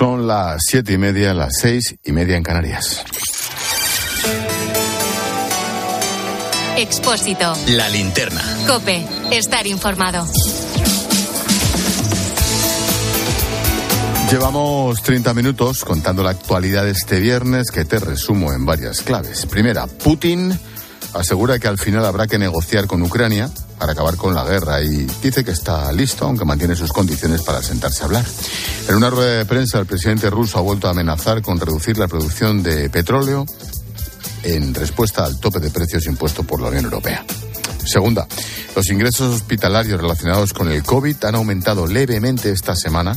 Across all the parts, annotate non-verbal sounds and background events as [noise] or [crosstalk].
Son las siete y media, las seis y media en Canarias. Expósito. La linterna. Cope. Estar informado. Llevamos 30 minutos contando la actualidad de este viernes que te resumo en varias claves. Primera, Putin asegura que al final habrá que negociar con Ucrania para acabar con la guerra y dice que está listo, aunque mantiene sus condiciones para sentarse a hablar. En una rueda de prensa, el presidente ruso ha vuelto a amenazar con reducir la producción de petróleo en respuesta al tope de precios impuesto por la Unión Europea. Segunda, los ingresos hospitalarios relacionados con el COVID han aumentado levemente esta semana,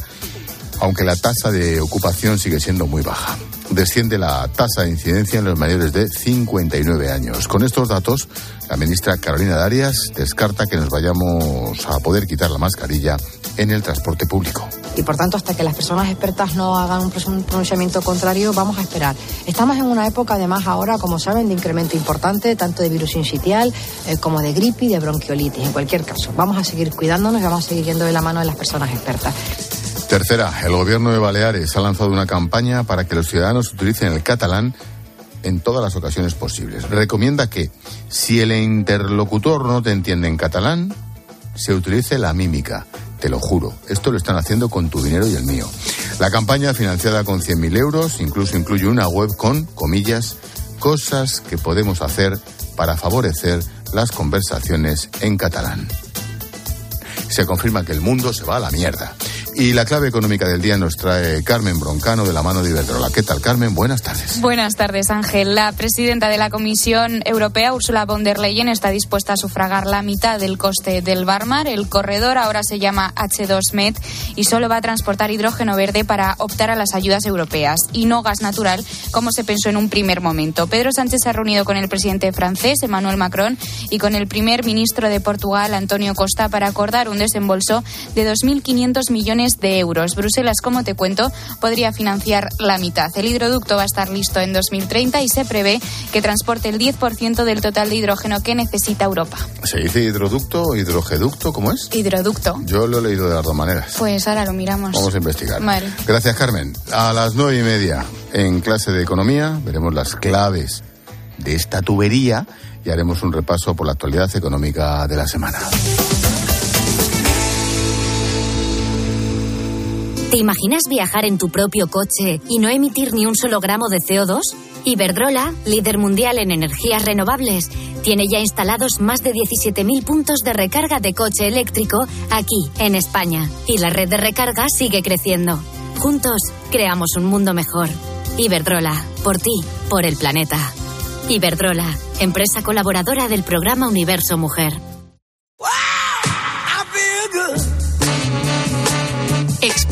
aunque la tasa de ocupación sigue siendo muy baja. Desciende la tasa de incidencia en los mayores de 59 años. Con estos datos, la ministra Carolina Darias descarta que nos vayamos a poder quitar la mascarilla en el transporte público. Y por tanto, hasta que las personas expertas no hagan un pronunciamiento contrario, vamos a esperar. Estamos en una época, además, ahora, como saben, de incremento importante, tanto de virus sincitial eh, como de gripe y de bronquiolitis. En cualquier caso, vamos a seguir cuidándonos y vamos a seguir yendo de la mano de las personas expertas. Tercera, el gobierno de Baleares ha lanzado una campaña para que los ciudadanos utilicen el catalán en todas las ocasiones posibles. Recomienda que, si el interlocutor no te entiende en catalán, se utilice la mímica. Te lo juro, esto lo están haciendo con tu dinero y el mío. La campaña, financiada con 100.000 euros, incluso incluye una web con, comillas, cosas que podemos hacer para favorecer las conversaciones en catalán. Se confirma que el mundo se va a la mierda. Y la clave económica del día nos trae Carmen Broncano de la mano de Iberdrola. ¿Qué tal, Carmen? Buenas tardes. Buenas tardes, Ángel. La presidenta de la Comisión Europea, Ursula von der Leyen, está dispuesta a sufragar la mitad del coste del Barmar. El corredor ahora se llama H2Med y solo va a transportar hidrógeno verde para optar a las ayudas europeas y no gas natural, como se pensó en un primer momento. Pedro Sánchez se ha reunido con el presidente francés, Emmanuel Macron, y con el primer ministro de Portugal, Antonio Costa, para acordar un desembolso de 2.500 millones de euros. Bruselas, como te cuento, podría financiar la mitad. El hidroducto va a estar listo en 2030 y se prevé que transporte el 10% del total de hidrógeno que necesita Europa. ¿Se dice hidroducto o hidrogeducto? ¿Cómo es? Hidroducto. Yo lo he leído de las dos maneras. Pues ahora lo miramos. Vamos a investigar. Gracias, Carmen. A las nueve y media, en clase de economía, veremos las claves de esta tubería y haremos un repaso por la actualidad económica de la semana. ¿Te imaginas viajar en tu propio coche y no emitir ni un solo gramo de CO2? Iberdrola, líder mundial en energías renovables, tiene ya instalados más de 17.000 puntos de recarga de coche eléctrico aquí, en España. Y la red de recarga sigue creciendo. Juntos, creamos un mundo mejor. Iberdrola, por ti, por el planeta. Iberdrola, empresa colaboradora del programa Universo Mujer.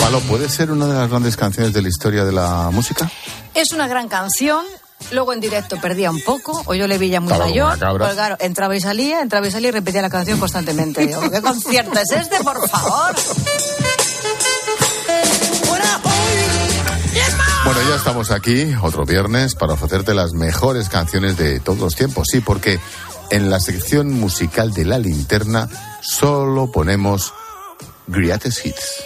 Palo, ¿puede ser una de las grandes canciones de la historia de la música? Es una gran canción. Luego en directo perdía un poco, o yo le veía muy mayor. Pues claro, entraba y salía, entraba y salía y repetía la canción constantemente. ¿Qué concierto es este, por favor? Bueno, ya estamos aquí, otro viernes, para ofrecerte las mejores canciones de todos los tiempos. Sí, porque en la sección musical de la linterna solo ponemos Greatest Hits.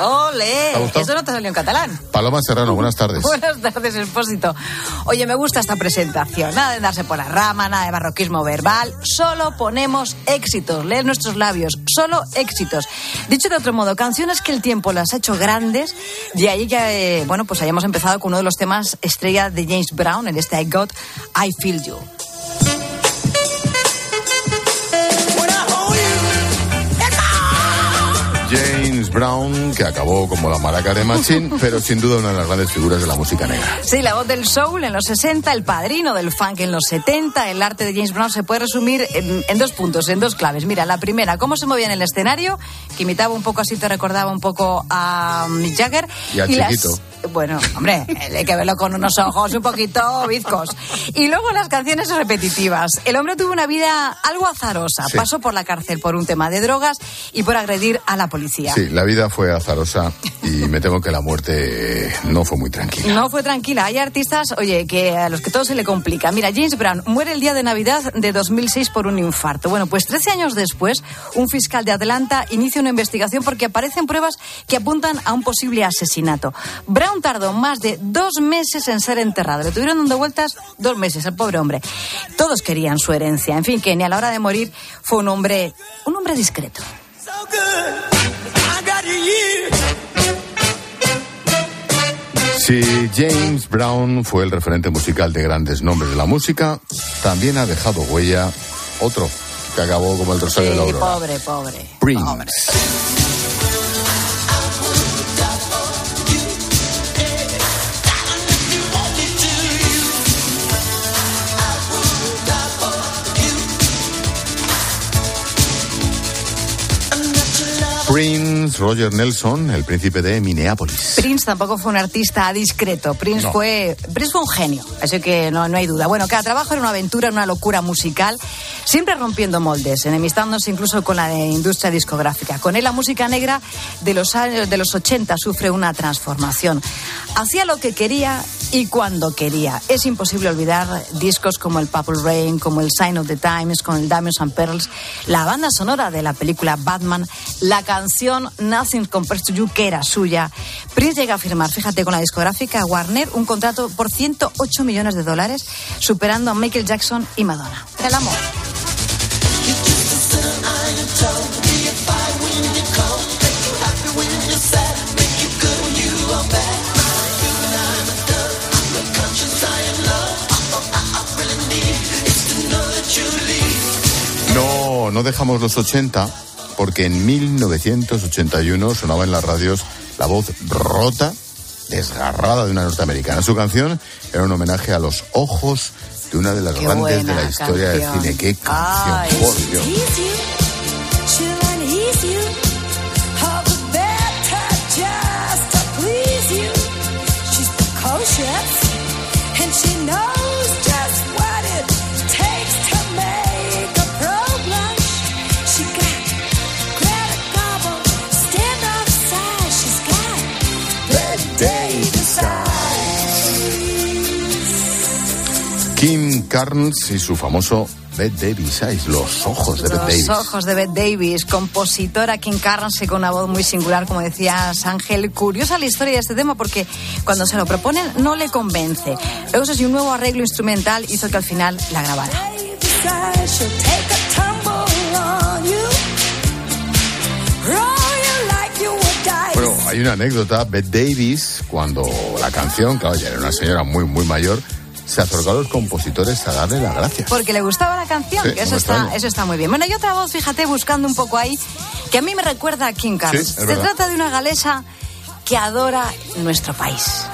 ¡Ole! Eso no te salió en catalán. Paloma Serrano, buenas tardes. [laughs] buenas tardes, Expósito. Oye, me gusta esta presentación. Nada de darse por la rama, nada de barroquismo verbal. Solo ponemos éxitos. Leer nuestros labios. Solo éxitos. Dicho de otro modo, canciones que el tiempo las ha hecho grandes. De ahí que, eh, bueno, pues hayamos empezado con uno de los temas estrella de James Brown en este I Got, I Feel You. Brown, que acabó como la maraca de Machine, [laughs] pero sin duda una de las grandes figuras de la música negra. Sí, la voz del soul en los 60, el padrino del funk en los 70. El arte de James Brown se puede resumir en, dos puntos, en dos claves. Mira, la primera, cómo se movía en el escenario, que imitaba un poco así, te recordaba un poco a Mick Jagger. Y a Chiquito. Bueno, hombre, hay que verlo con unos ojos un poquito bizcos. Y luego las canciones repetitivas. El hombre tuvo una vida algo azarosa. Pasó por la cárcel por un tema de drogas y por agredir a la policía. Sí, la vida fue azarosa y me temo que la muerte no fue muy tranquila. No fue tranquila. Hay artistas, oye, que a los que todo se le complica. Mira, James Brown muere el día de Navidad de 2006 por un infarto. Bueno, pues 13 años después, un fiscal de Atlanta inicia una investigación porque aparecen pruebas que apuntan a un posible asesinato. Brown tardó más de dos meses en ser enterrado. Le tuvieron dando vueltas dos meses al pobre hombre. Todos querían su herencia. En fin, que ni a la hora de morir fue un hombre, un hombre discreto. Si James Brown fue el referente musical de grandes nombres de la música, también ha dejado huella otro que acabó como el rosario de la aurora. Pobre, pobre. Prince. pobre. Prince Roger Nelson, el príncipe de Minneapolis. Prince tampoco fue un artista discreto. Prince No. fue Prince fue un genio, así que no, no hay duda. Bueno, cada trabajo era una aventura, una locura musical, siempre rompiendo moldes, enemistándose incluso con la industria discográfica. Con él la música negra de los años de los 80 sufre una transformación. Hacía lo que quería y cuando quería. Es imposible olvidar discos como el Purple Rain, como el Sign of the Times, con el Diamonds and Pearls, la banda sonora de la película Batman, la canción Nothing Compares to You, que era suya. Prince llega a firmar, fíjate, con la discográfica Warner un contrato por 108 millones de dólares, superando a Michael Jackson y Madonna. El amor. No, no dejamos los 80 porque en 1981 sonaba en las radios la voz rota, desgarrada de una norteamericana. Su canción era un homenaje a los ojos de una de las Qué grandes de la historia del cine. ¡Qué canción! Ay, por Dios! Carnes y su famoso Bette Davis Eyes, los ojos de Bette Davis. Los ojos de Bette Davis, compositora Kim Carnes con una voz muy singular, como decías Ángel. Curiosa la historia de este tema porque cuando se lo proponen no le convence. Luego, eso sí, un nuevo arreglo instrumental hizo que al final la grabara. Bueno, hay una anécdota. Bette Davis, cuando la canción, claro, ya era una señora muy, muy mayor, se acercó a los compositores a darle las gracias. Porque le gustaba la canción, Sí, que eso está, extraño. eso está muy bien. Bueno, hay otra voz, fíjate, buscando un poco ahí, que a mí me recuerda a Kim Carnes. Sí, Se verdad. trata de una galesa que adora nuestro país.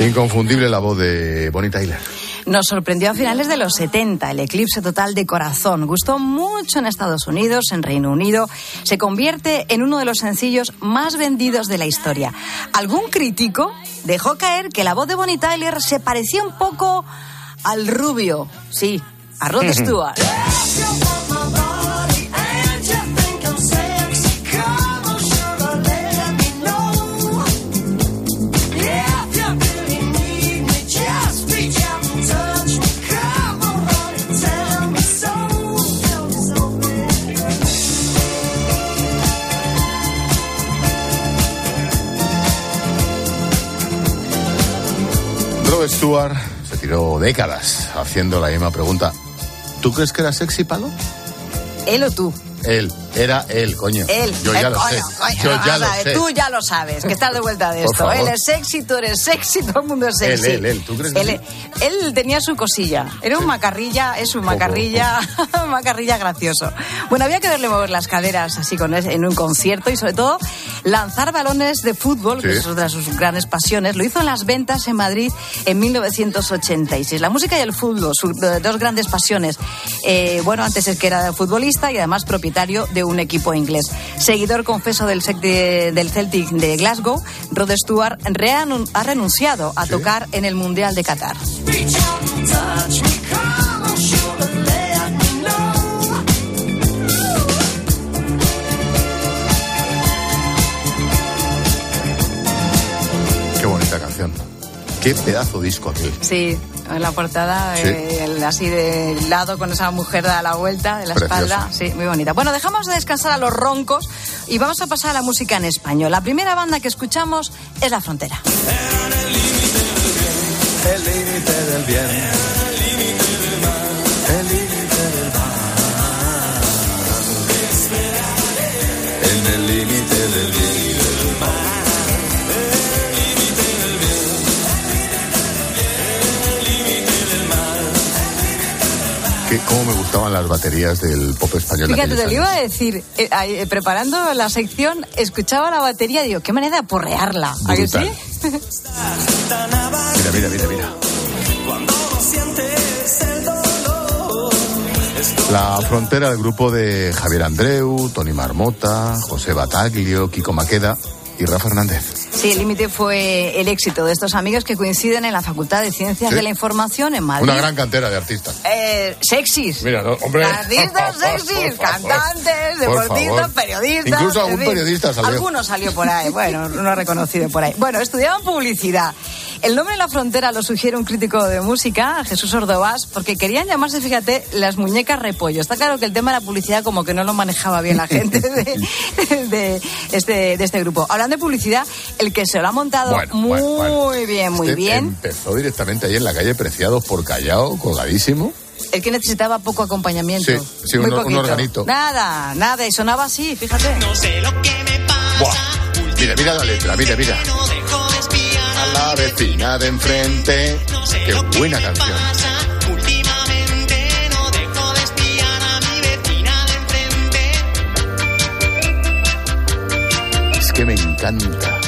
Inconfundible la voz de Bonnie Tyler. Nos sorprendió a finales de los 70 el eclipse total de corazón. Gustó mucho en Estados Unidos, en Reino Unido. Se convierte en uno de los sencillos más vendidos de la historia. Algún crítico dejó caer que la voz de Bonnie Tyler se parecía un poco al rubio. Sí, a Rod [laughs] Stewart. Rod Stewart se tiró décadas haciendo la misma pregunta. ¿Tú crees que era sexy, Palo? Él o tú. Él. Era él, coño. Él, Yo ya lo coño, sé. coño, Yo ya lo sé. Tú ya lo sabes, que estás de vuelta de esto. Él es sexy, tú eres sexy, todo el mundo es Él, sexy. él, él, ¿tú crees que él, él tenía su cosilla. Era un macarrilla, es un macarrilla, [laughs] un macarrilla gracioso. Bueno, había que verle mover las caderas así con en un concierto y sobre todo lanzar balones de fútbol, que Sí. es otra de sus grandes pasiones. Lo hizo en las ventas en Madrid en 1986. La música y el fútbol, sus dos grandes pasiones. Eh, bueno, antes es que era futbolista y además propietario de un equipo inglés. Seguidor confeso del, de- del Celtic de Glasgow, Rod Stewart ha renunciado a tocar en el Mundial de Qatar. Qué bonita canción. Qué pedazo disco aquel. Sí, la portada, Sí. eh, el- así de lado con esa mujer a la vuelta de la Precioso. espalda. Sí, muy bonita. Bueno, dejamos de descansar a los roncos y vamos a pasar a la música en español. La primera banda que escuchamos es La Frontera. El límite del bien. El límite del mal. En el límite del bien. Que, cómo me gustaban las baterías del pop español. Fíjate, te lo iba a decir, eh, eh, preparando la sección, escuchaba la batería y digo, qué manera de porrearla. ¿A que sí? [laughs] Mira, mira, mira, mira. La frontera del grupo de Javier Andreu, Tony Marmota, José Bataglio, Kiko Maqueda y Rafa Hernández. Sí, el límite fue el éxito de estos amigos que coinciden en la Facultad de Ciencias Sí. de la Información en Madrid. Una gran cantera de artistas. Eh, sexys. Mira, no, hombre. Artistas [laughs] sexys, cantantes, Por deportistas, periodistas. Incluso algún fin. periodista salió. Alguno salió por ahí, bueno, no reconocido por ahí. Bueno, estudiaban publicidad. El nombre de la frontera lo sugiere un crítico de música, Jesús Ordovás, porque querían llamarse, fíjate, las muñecas repollo. Está claro que el tema de la publicidad como que no lo manejaba bien la gente de, [laughs] de este, de este grupo. Hablando de publicidad, el que se lo ha montado Bueno, muy bueno, bueno. bien, muy Este bien. Empezó directamente ahí en la calle Preciados por Callao, colgadísimo. El que necesitaba poco acompañamiento. Sí, sí, Muy un- organito. Nada, nada, y sonaba así, fíjate. No sé lo que me pasa. Buah. Mira, mira la letra, mira, mira. Vecina de enfrente. No sé Qué buena canción. pasa. Últimamente no dejo de espiar a mi vecina de enfrente. Es que me encanta.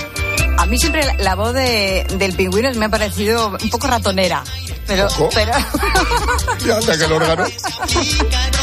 A mí siempre la, la voz de, del pingüino me ha parecido un poco ratonera. Pero, ¿Poco? pero [laughs] Y anda que el órgano. [laughs]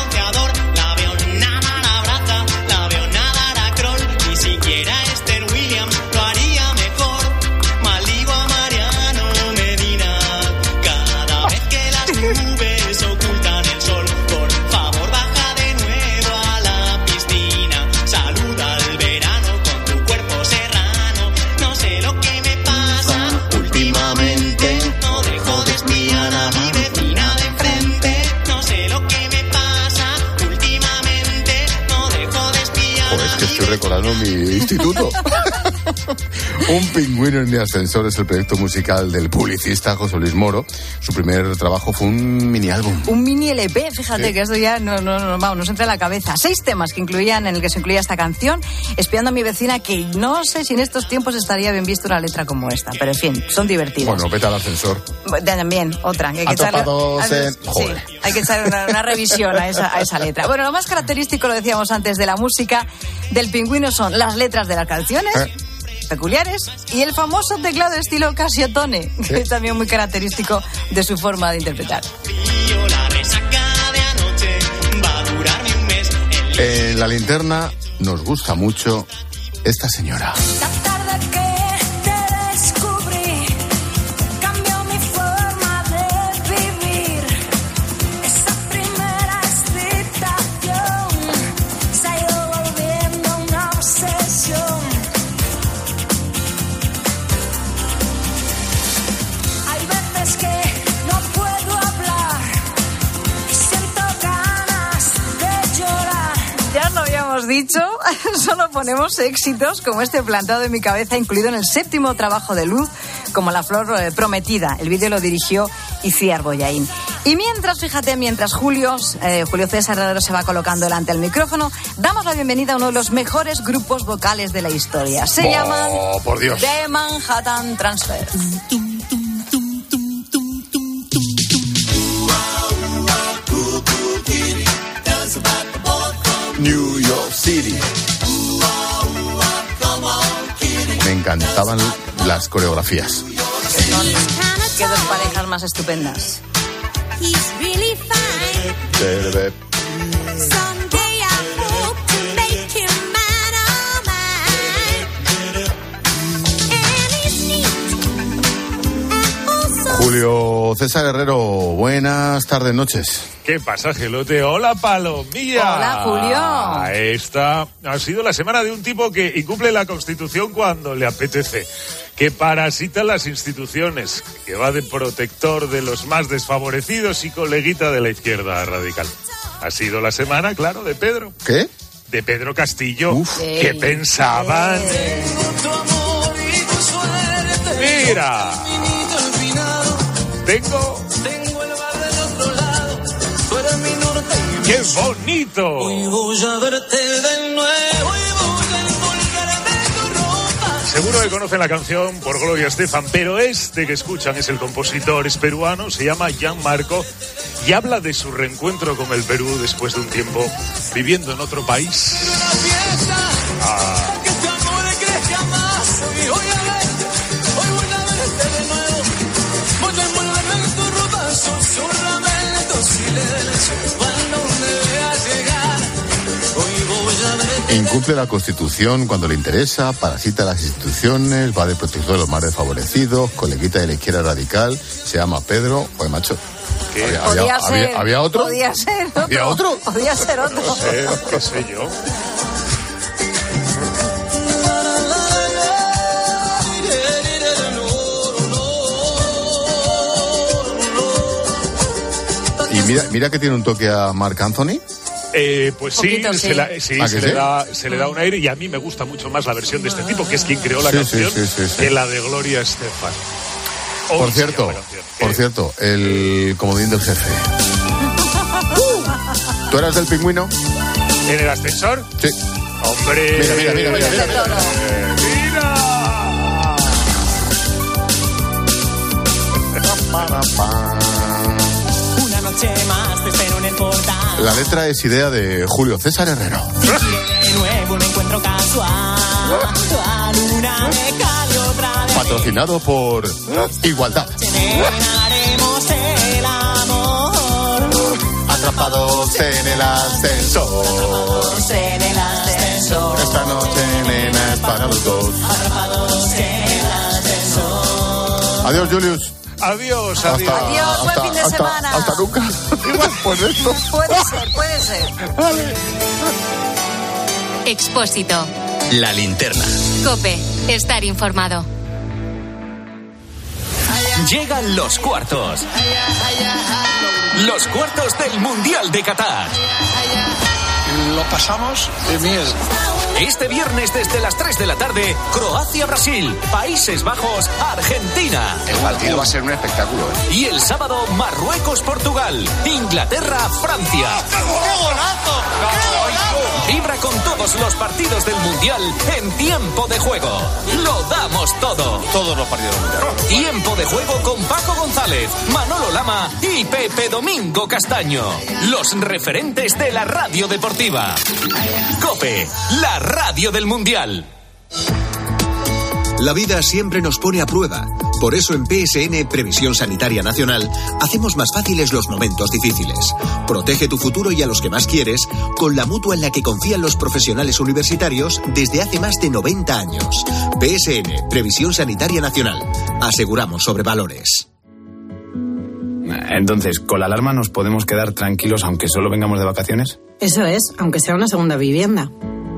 recordando mi instituto. [laughs] Un pingüino en mi ascensor es el proyecto musical del publicista José Luis Moro. Su primer trabajo fue un mini álbum. un mini LP, fíjate Sí. que esto ya no, no, no, vamos, nos entra en la cabeza. Seis temas que incluían, en el que se incluía esta canción, espiando a mi vecina, que no sé si en estos tiempos estaría bien visto una letra como esta, pero en fin, son divertidas. Bueno, vete al ascensor. También, otra. Hay que echarle, en- sí, hay que echar una, una revisión a esa, a esa letra. Bueno, lo más característico, lo decíamos antes, de la música del pingüino son las letras de las canciones. Eh. Peculiares y el famoso teclado estilo Casiotone, que es también muy característico de su forma de interpretar. de En la linterna nos gusta mucho esta señora. [laughs] solo ponemos éxitos como este plantado en mi cabeza, incluido en el séptimo trabajo de Luz, como La Flor eh, Prometida. El vídeo lo dirigió Iciar Boyaín. Y mientras, fíjate, mientras Julio, eh, Julio César Herrero se va colocando delante del micrófono, damos la bienvenida a uno de los mejores grupos vocales de la historia. Se Oh, llaman por Dios. The Manhattan Transfer. New York City. Encantaban las coreografías. Qué dos parejas más estupendas. Julio César Herrero, buenas tardes, noches. ¿Qué pasa, Gelote? Hola, Palomilla. Hola, Julio. Esta ha sido la semana de un tipo que incumple la Constitución cuando le apetece, que parasita las instituciones, que va de protector de los más desfavorecidos y coleguita de la izquierda radical. Ha sido la semana, claro, de Pedro. ¿Qué? De Pedro Castillo. Uf. ¿Qué pensaban? Mira. Tengo. ¡Qué bonito! Seguro que conocen la canción por Gloria Estefan, pero este que escuchan es el compositor, es peruano, se llama Marco y habla de su reencuentro con el Perú después de un tiempo viviendo en otro país. Incumple la Constitución cuando le interesa, parasita las instituciones, va de protector de los más desfavorecidos, coleguita de la izquierda radical, se llama Pedro. Oye, macho. ¿Qué? ¿Había, había- ser. había- había otro? Podía ser otro. ¿Había otro? Podía ser otro. ¿Qué sé yo? Y mira, mira que tiene un toque a Marc Anthony. Eh, pues sí, Poquito, se, sí. la- sí, ¿Ah, se le da, se le da un aire y a mí me gusta mucho más la versión de este tipo, que es quien creó la canción, sí, sí, sí. que la de Gloria Estefan. Por cierto, canción. por Eh, cierto, el comodín del jefe. ¿Tú eras del pingüino? ¿En el ascensor? Sí. ¡Hombre! Mira, mira, mira, mira, todo. Eh, ¡Mira! Una noche más te espero en el portal. La letra es idea de Julio César Herrero. De nuevo un encuentro casual. Otra vez. Patrocinado por Igualdad. El amor. Atrapados en el ascensor. En el ascensor. Esta noche, nena, es para los dos. Adiós, Julius. Adiós, adiós. Adiós, buen fin de hasta- semana. Hasta nunca. [laughs] Después de esto. Puede ser, puede ser. Expósito. La linterna. Cope. Estar informado. Llegan los cuartos. Los cuartos del Mundial de Qatar. Lo pasamos de mierda. Este viernes desde las 3 de la tarde, Croacia-Brasil, Países Bajos, Argentina. El partido va a ser un espectáculo. ¿eh? Y el sábado, Marruecos-Portugal, Inglaterra-Francia. Vibra con todos los partidos del Mundial en tiempo de juego. Lo damos todo. Todos los partidos del mundial. Tiempo de juego con Paco González, Manolo Lama y Pepe Domingo Castaño. Los referentes de la radio deportiva. Cope, la radio del Mundial. La vida siempre nos pone a prueba. Por eso en PSN Previsión Sanitaria Nacional hacemos más fáciles los momentos difíciles. Protege tu futuro y a los que más quieres con la mutua en la que confían los profesionales universitarios desde hace más de 90 años. PSN Previsión Sanitaria Nacional. Aseguramos sobre valores. Entonces, ¿con la alarma nos podemos quedar tranquilos aunque solo vengamos de vacaciones? Eso es, aunque sea una segunda vivienda.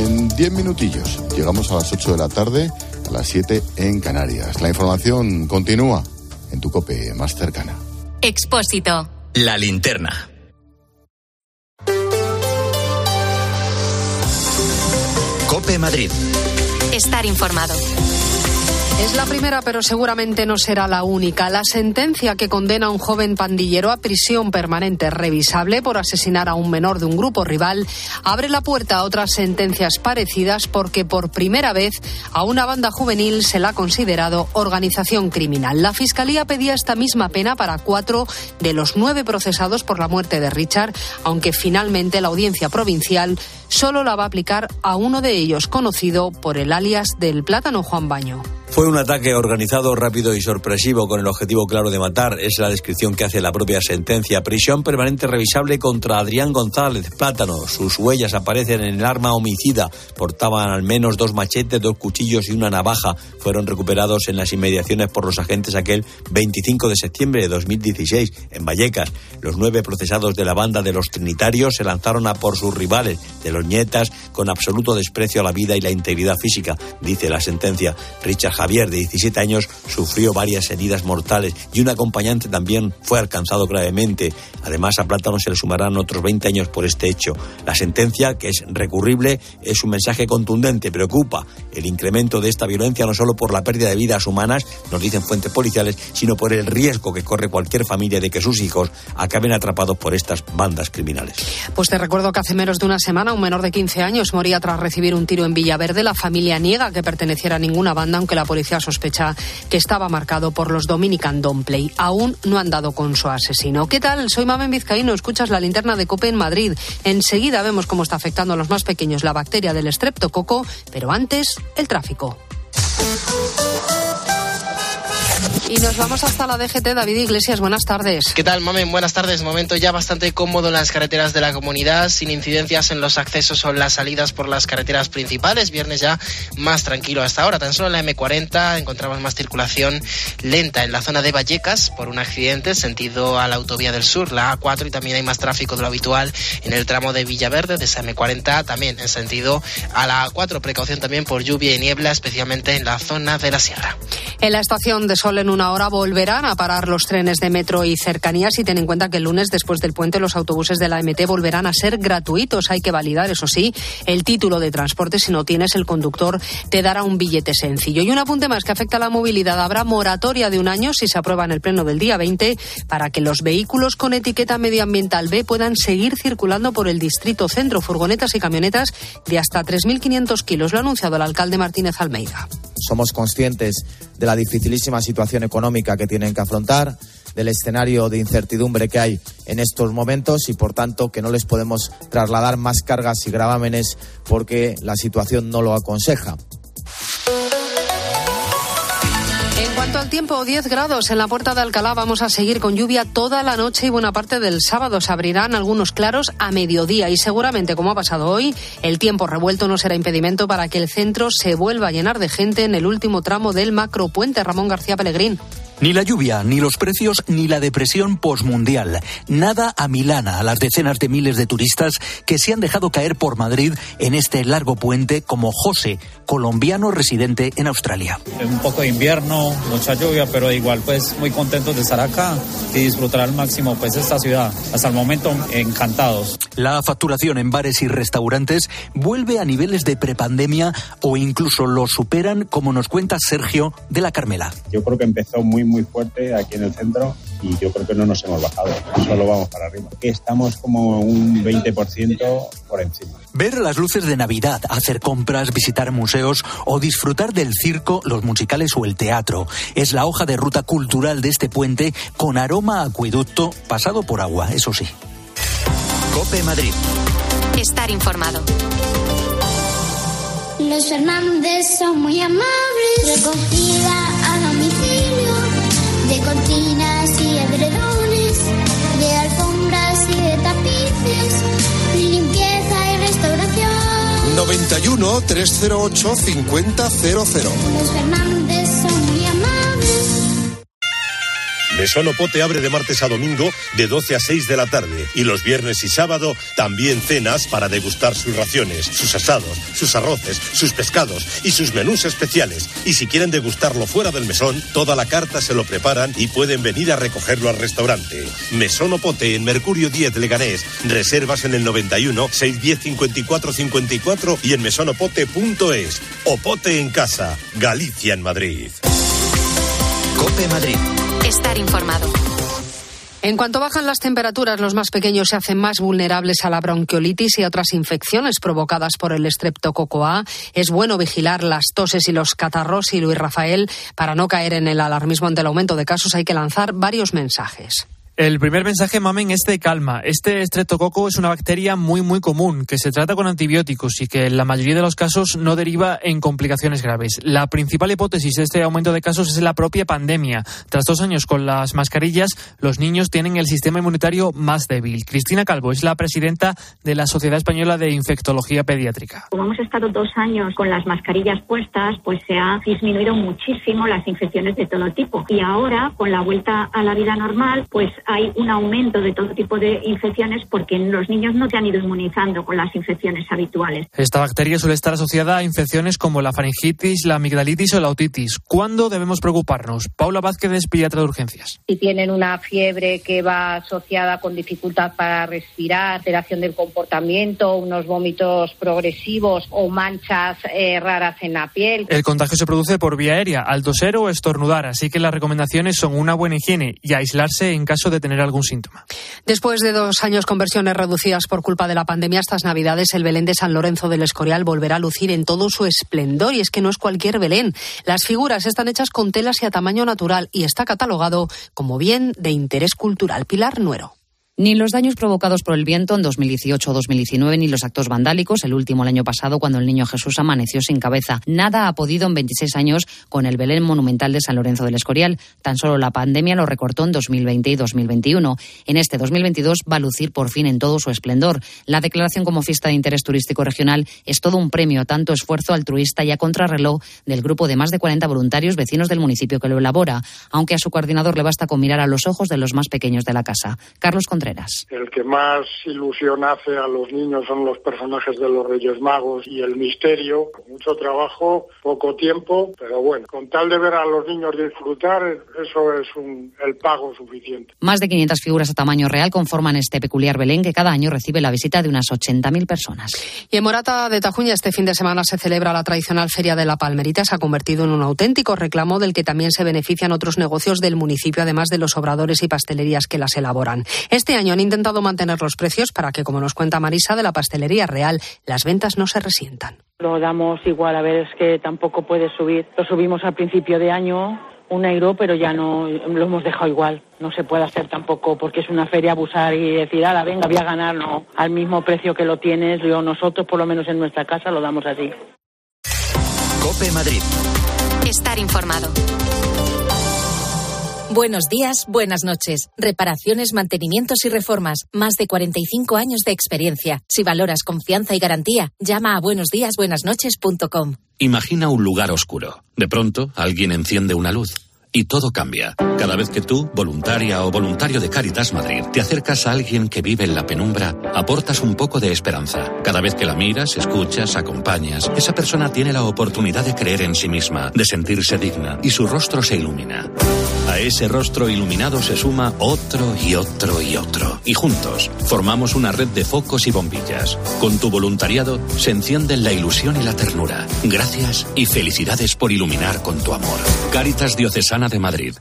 En 10 minutillos. Llegamos a las 8 de la tarde, a las 7 en Canarias. La información continúa en tu cope más cercana. Expósito. La linterna. Cope Madrid. Estar informado. Es la primera, pero seguramente no será la única. La sentencia que condena a un joven pandillero a prisión permanente revisable por asesinar a un menor de un grupo rival abre la puerta a otras sentencias parecidas porque por primera vez a una banda juvenil se la ha considerado organización criminal. La Fiscalía pedía esta misma pena para cuatro de los nueve procesados por la muerte de Richard, aunque finalmente la audiencia provincial solo la va a aplicar a uno de ellos, conocido por el alias del plátano Juan Baño. Fue un ataque organizado, rápido y sorpresivo con el objetivo claro de matar. Es la descripción que hace la propia sentencia. Prisión permanente revisable contra Adrián González Plátano. Sus huellas aparecen en el arma homicida. Portaban al menos dos machetes, dos cuchillos y una navaja. Fueron recuperados en las inmediaciones por los agentes aquel 25 de septiembre de 2016 en Vallecas. Los nueve procesados de la banda de los Trinitarios se lanzaron a por sus rivales, de los Nietas, con absoluto desprecio a la vida y la integridad física, dice la sentencia. Richard Javier, de 17 años, sufrió varias heridas mortales y un acompañante también fue alcanzado gravemente. Además, a Plátano se le sumarán otros 20 años por este hecho. La sentencia, que es recurrible, es un mensaje contundente. Preocupa el incremento de esta violencia no solo por la pérdida de vidas humanas, nos dicen fuentes policiales, sino por el riesgo que corre cualquier familia de que sus hijos acaben atrapados por estas bandas criminales. Pues te recuerdo que hace menos de una semana un menor de 15 años moría tras recibir un tiro en Villaverde. La familia niega que perteneciera a ninguna banda, aunque la policía sospecha que estaba marcado por los Dominican Domplay. Aún no han dado con su asesino. ¿Qué tal? Soy Mamen Vizcaíno. Escuchas la linterna de Cope en Madrid. Enseguida vemos cómo está afectando a los más pequeños la bacteria del estreptococo, pero antes, el tráfico. Y nos vamos hasta la DGT. David Iglesias, buenas tardes. ¿Qué tal, Mamen? Buenas tardes. Momento ya bastante cómodo en las carreteras de la comunidad, sin incidencias en los accesos o las salidas por las carreteras principales. Viernes ya más tranquilo hasta ahora. Tan solo en la M40 encontramos más circulación lenta en la zona de Vallecas por un accidente sentido a la autovía del sur, la A4, y también hay más tráfico de lo habitual en el tramo de Villaverde de esa M40, también en sentido a la A4. Precaución también por lluvia y niebla, especialmente en la zona de la sierra. En la estación de Sol en una hora volverán a parar los trenes de metro y cercanías y ten en cuenta que el lunes después del puente los autobuses de la MT volverán a ser gratuitos. Hay que validar, eso sí, el título de transporte. Si no tienes, el conductor te dará un billete sencillo. Y un apunte más que afecta a la movilidad. Habrá moratoria de un año si se aprueba en el pleno del día 20 para que los vehículos con etiqueta medioambiental B puedan seguir circulando por el distrito centro, furgonetas y camionetas de hasta 3.500 kilos. Lo ha anunciado el alcalde Martínez Almeida. Somos conscientes de la dificilísima situación económica que tienen que afrontar, del escenario de incertidumbre que hay en estos momentos y, por tanto, que no les podemos trasladar más cargas y gravámenes porque la situación no lo aconseja. Al tiempo, 10 grados en la puerta de Alcalá. Vamos a seguir con lluvia toda la noche y buena parte del sábado. Se abrirán algunos claros a mediodía y seguramente, como ha pasado hoy, el tiempo revuelto no será impedimento para que el centro se vuelva a llenar de gente en el último tramo del macropuente. Ramón García Pellegrín. Ni la lluvia, ni los precios, ni la depresión posmundial. Nada a Milana, a las decenas de miles de turistas que se han dejado caer por Madrid en este largo puente, como José, colombiano residente en Australia. Un poco de invierno, mucha lluvia, pero igual pues muy contentos de estar acá y disfrutar al máximo pues esta ciudad. Hasta el momento encantados. La facturación en bares y restaurantes vuelve a niveles de prepandemia o incluso lo superan, como nos cuenta Sergio de la Carmela. Yo creo que empezó muy muy fuerte aquí en el centro y yo creo que no nos hemos bajado, solo vamos para arriba. Estamos como un 20% por encima. Ver las luces de Navidad, hacer compras, visitar museos o disfrutar del circo, los musicales o el teatro es la hoja de ruta cultural de este puente con aroma a acueducto pasado por agua, eso sí. Cope Madrid. Estar informado. Los Fernández son muy amables. Recogida de cortinas y edredones, de alfombras y de tapices, limpieza y restauración. 91 308 5000. Los Fernández son. Mesón Opote abre de martes a domingo de 12 a 6 de la tarde y los viernes y sábado también cenas para degustar sus raciones, sus asados, sus arroces, sus pescados y sus menús especiales. Y si quieren degustarlo fuera del mesón, toda la carta se lo preparan y pueden venir a recogerlo al restaurante. Mesón Opote en Mercurio 10 Leganés. Reservas en el 91 610 54 54 y en mesonopote.es. Opote en casa, Galicia en Madrid. Cope Madrid. Estar informado. En cuanto bajan las temperaturas, los más pequeños se hacen más vulnerables a la bronquiolitis y a otras infecciones provocadas por el estreptococo A. Es bueno vigilar las toses y los catarros y Luis Rafael, para no caer en el alarmismo ante el aumento de casos, hay que lanzar varios mensajes. El primer mensaje, mamen, es de calma. Este estreptococo es una bacteria muy, muy común, que se trata con antibióticos y que en la mayoría de los casos no deriva en complicaciones graves. La principal hipótesis de este aumento de casos es la propia pandemia. Tras dos años con las mascarillas, los niños tienen el sistema inmunitario más débil. Cristina Calvo es la presidenta de la Sociedad Española de Infectología Pediátrica. Como hemos estado dos años con las mascarillas puestas, pues se ha disminuido muchísimo las infecciones de todo tipo. Y ahora, con la vuelta a la vida normal, pues hay un aumento de todo tipo de infecciones porque los niños no se han ido inmunizando con las infecciones habituales. Esta bacteria suele estar asociada a infecciones como la faringitis, la amigdalitis o la otitis. ¿Cuándo debemos preocuparnos? Paula Vázquez es pediatra de urgencias. Si tienen una fiebre que va asociada con dificultad para respirar, alteración del comportamiento, unos vómitos progresivos o manchas eh, raras en la piel. El contagio se produce por vía aérea, al toser o estornudar, así que las recomendaciones son una buena higiene y aislarse en caso de tener algún síntoma. Después de dos años con versiones reducidas por culpa de la pandemia, estas Navidades el Belén de San Lorenzo del Escorial volverá a lucir en todo su esplendor. Y es que no es cualquier Belén. Las figuras están hechas con telas y a tamaño natural y está catalogado como bien de interés cultural. Pilar Nuero. Ni los daños provocados por el viento en 2018 o 2019, ni los actos vandálicos, el último el año pasado cuando el niño Jesús amaneció sin cabeza. Nada ha podido en 26 años con el Belén Monumental de San Lorenzo del Escorial. Tan solo la pandemia lo recortó en 2020 y 2021. En este 2022 va a lucir por fin en todo su esplendor. La declaración como fiesta de interés turístico regional es todo un premio a tanto esfuerzo altruista y a contrarreloj del grupo de más de 40 voluntarios vecinos del municipio que lo elabora, aunque a su coordinador le basta con mirar a los ojos de los más pequeños de la casa. Carlos Contreras. El que más ilusión hace a los niños son los personajes de los Reyes Magos y el misterio. Mucho trabajo, poco tiempo, pero bueno, con tal de ver a los niños disfrutar, eso es un, el pago suficiente. Más de 500 figuras a tamaño real conforman este peculiar Belén que cada año recibe la visita de unas 80.000 personas. Y en Morata de Tajuña este fin de semana se celebra la tradicional Feria de la Palmerita. Se ha convertido en un auténtico reclamo del que también se benefician otros negocios del municipio, además de los obradores y pastelerías que las elaboran. Este año han intentado mantener los precios para que, como nos cuenta Marisa de la Pastelería Real, las ventas no se resientan. Lo damos igual, a ver, es que tampoco puede subir. Lo subimos al principio de año, un euro, pero ya no lo hemos dejado igual. No se puede hacer tampoco porque es una feria abusar y decir, ala, venga, voy a ganar, no. Al mismo precio que lo tienes, yo, nosotros, por lo menos en nuestra casa, lo damos así. Cope Madrid. Estar informado. Buenos días, buenas noches. Reparaciones, mantenimientos y reformas. Más de 45 años de experiencia. Si valoras confianza y garantía, llama a buenosdíasbuenasnoches.com. Imagina un lugar oscuro. De pronto, alguien enciende una luz. Y todo cambia. Cada vez que tú, voluntaria o voluntario de Caritas Madrid, te acercas a alguien que vive en la penumbra, aportas un poco de esperanza. Cada vez que la miras, escuchas, acompañas, esa persona tiene la oportunidad de creer en sí misma, de sentirse digna, y su rostro se ilumina. A ese rostro iluminado se suma otro y otro y otro. Y juntos formamos una red de focos y bombillas. Con tu voluntariado se encienden la ilusión y la ternura. Gracias y felicidades por iluminar con tu amor. Caritas Diocesana de Madrid.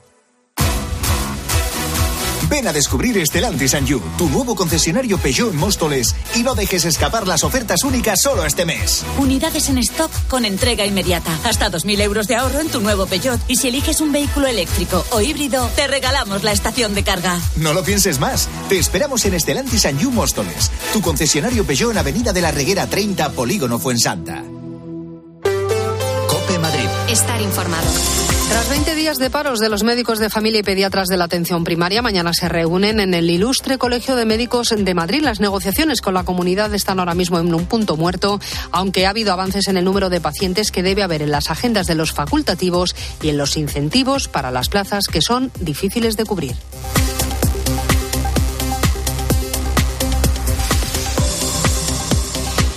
Ven a descubrir Stellantis You, tu nuevo concesionario Peugeot en Móstoles y no dejes escapar las ofertas únicas solo este mes. Unidades en stock con entrega inmediata. Hasta 2.000 euros de ahorro en tu nuevo Peugeot. Y si eliges un vehículo eléctrico o híbrido, te regalamos la estación de carga. No lo pienses más. Te esperamos en Stellantis You Móstoles, tu concesionario Peugeot en Avenida de la Reguera 30, Polígono Fuensanta. Cope Madrid. Estar informado. Tras 20 días de paros de los médicos de familia y pediatras de la atención primaria, mañana se reúnen en el ilustre Colegio de Médicos de Madrid. Las negociaciones con la comunidad están ahora mismo en un punto muerto, aunque ha habido avances en el número de pacientes que debe haber en las agendas de los facultativos y en los incentivos para las plazas que son difíciles de cubrir.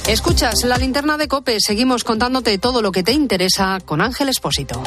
Escuchas la linterna de Cope. Seguimos contándote todo lo que te interesa con Ángel Espósito.